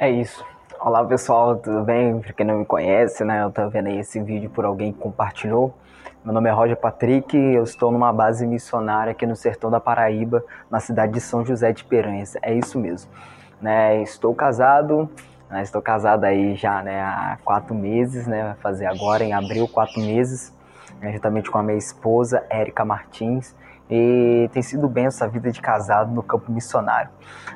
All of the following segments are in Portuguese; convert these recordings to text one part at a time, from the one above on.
É isso. Olá pessoal, tudo bem? Pra quem não me conhece, né? Eu tô vendo aí esse vídeo por alguém que compartilhou. Meu nome é Roger Patrick, eu estou numa base missionária aqui no sertão da Paraíba, na cidade de São José de Piranhas. É isso mesmo. Né? Estou casado, né? estou casado aí já né, há quatro meses, né? Vai fazer agora em abril quatro meses, né? juntamente com a minha esposa, Érica Martins e tem sido bem essa vida de casado no campo missionário.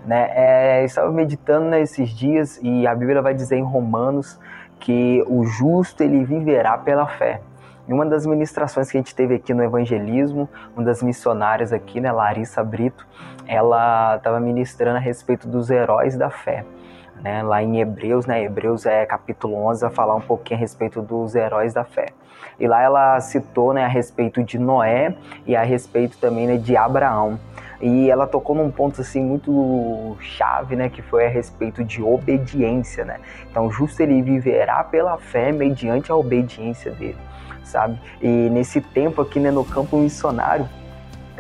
Né? É, estava meditando nesses dias e a Bíblia vai dizer em Romanos que o justo ele viverá pela fé. Em uma das ministrações que a gente teve aqui no evangelismo, uma das missionárias aqui, né, Larissa Brito, ela estava ministrando a respeito dos heróis da fé. Né, lá em Hebreus, né, Hebreus é capítulo 11, vai falar um pouquinho a respeito dos heróis da fé. E lá ela citou né, a respeito de Noé e a respeito também né, de Abraão. E ela tocou num ponto assim muito chave, né, que foi a respeito de obediência, né? Então, justo ele viverá pela fé mediante a obediência dele, sabe? E nesse tempo aqui, né, no campo missionário,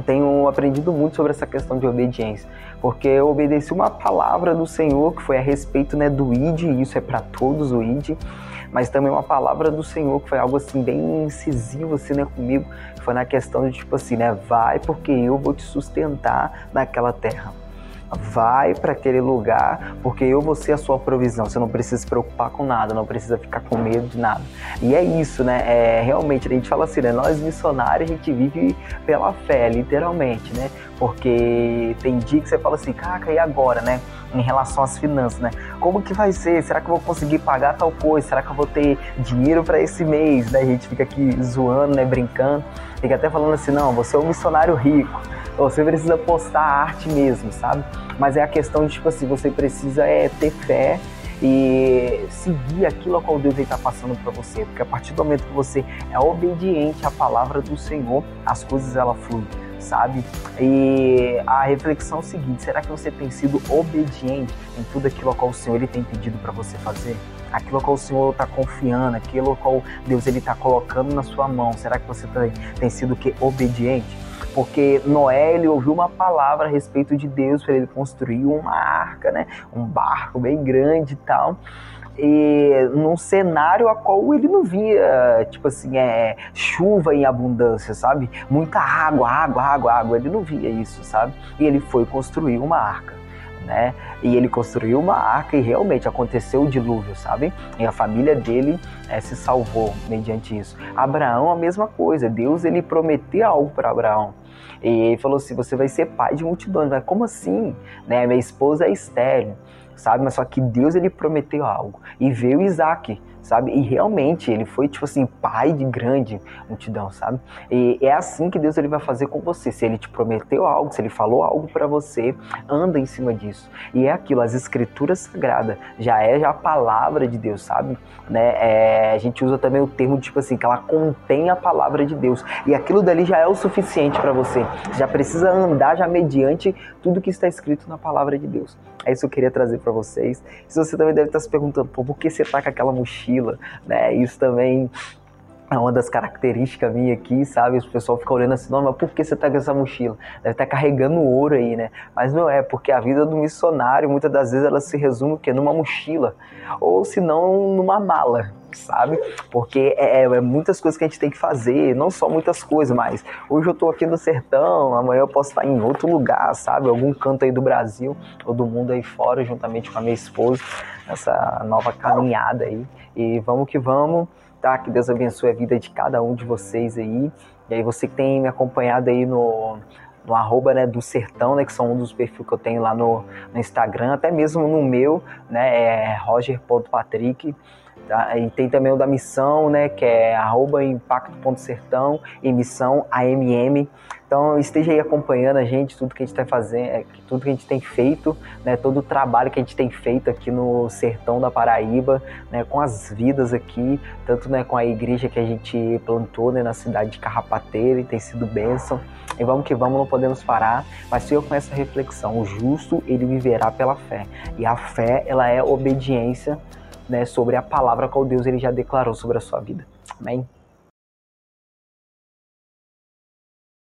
tenho aprendido muito sobre essa questão de obediência, porque eu obedeci uma palavra do Senhor que foi a respeito, né, do id, e isso é para todos o id mas também uma palavra do Senhor que foi algo assim bem incisivo assim, né, comigo, foi na questão de tipo assim, né, vai porque eu vou te sustentar naquela terra. Vai para aquele lugar, porque eu vou ser a sua provisão. Você não precisa se preocupar com nada, não precisa ficar com medo de nada. E é isso, né? É, realmente, a gente fala assim, né? Nós missionários, a gente vive pela fé, literalmente, né? Porque tem dia que você fala assim, caca, e agora, né? Em relação às finanças, né? Como que vai ser? Será que eu vou conseguir pagar tal coisa? Será que eu vou ter dinheiro para esse mês? Né? A gente fica aqui zoando, né? Brincando. Fica até falando assim, não, você é um missionário rico. Você precisa postar arte mesmo, sabe? Mas é a questão de, tipo assim, você precisa é, ter fé e seguir aquilo a qual Deus está passando para você, porque a partir do momento que você é obediente à palavra do Senhor, as coisas ela fluem sabe? E a reflexão é seguinte: será que você tem sido obediente em tudo aquilo a qual o Senhor ele tem pedido para você fazer? Aquilo a qual o Senhor está confiando, aquilo a qual Deus ele está colocando na sua mão, será que você tem, tem sido que obediente? Porque Noé ele ouviu uma palavra a respeito de Deus para ele construir uma arca, né? Um barco bem grande e tal e num cenário a qual ele não via, tipo assim, é, chuva em abundância, sabe? Muita água, água, água, água. Ele não via isso, sabe? E ele foi construir uma arca. Né? E ele construiu uma arca e realmente aconteceu o dilúvio, sabe? E a família dele é, se salvou mediante isso. Abraão, a mesma coisa. Deus ele prometeu algo para Abraão. E ele falou assim: você vai ser pai de multidões. Mas como assim? Né? Minha esposa é estéreo sabe? Mas só que Deus ele prometeu algo e veio Isaac sabe? E realmente ele foi tipo assim, pai de grande multidão, sabe? E é assim que Deus ele vai fazer com você. Se ele te prometeu algo, se ele falou algo para você, anda em cima disso. E é aquilo, as escrituras sagradas já é já a palavra de Deus, sabe? Né? É, a gente usa também o termo tipo assim, que ela contém a palavra de Deus. E aquilo dali já é o suficiente para você. Já precisa andar já mediante tudo que está escrito na palavra de Deus. É isso que eu queria trazer para vocês. Se você também deve estar se perguntando, por que você tá com aquela mochila mochila, né? Isso também é uma das características minha aqui, sabe? O pessoal fica olhando assim, não, mas por que você tá com essa mochila? Deve estar tá carregando ouro aí, né? Mas não é, porque a vida do missionário, muitas das vezes, ela se resume o quê? Numa mochila, ou se não, numa mala, sabe? Porque é, é, é, muitas coisas que a gente tem que fazer, não só muitas coisas, mas hoje eu tô aqui no sertão, amanhã eu posso estar em outro lugar, sabe? Algum canto aí do Brasil ou do mundo aí fora, juntamente com a minha esposa, essa nova caminhada aí. E vamos que vamos, tá? Que Deus abençoe a vida de cada um de vocês aí. E aí você que tem me acompanhado aí no, no arroba né, do Sertão, né, que são um dos perfis que eu tenho lá no, no Instagram, até mesmo no meu, né, é roger.patrick. Tá? E tem também o da missão, né, que é impacto.sertão e missão AMM. Então esteja aí acompanhando a gente, tudo que a gente está fazendo, é, tudo que a gente tem feito, né, todo o trabalho que a gente tem feito aqui no sertão da Paraíba, né, com as vidas aqui, tanto né, com a igreja que a gente plantou né, na cidade de Carrapateira e tem sido bênção. E vamos que vamos, não podemos parar, mas eu com essa reflexão, o justo ele viverá pela fé. E a fé, ela é obediência né, sobre a palavra qual Deus ele já declarou sobre a sua vida. Amém?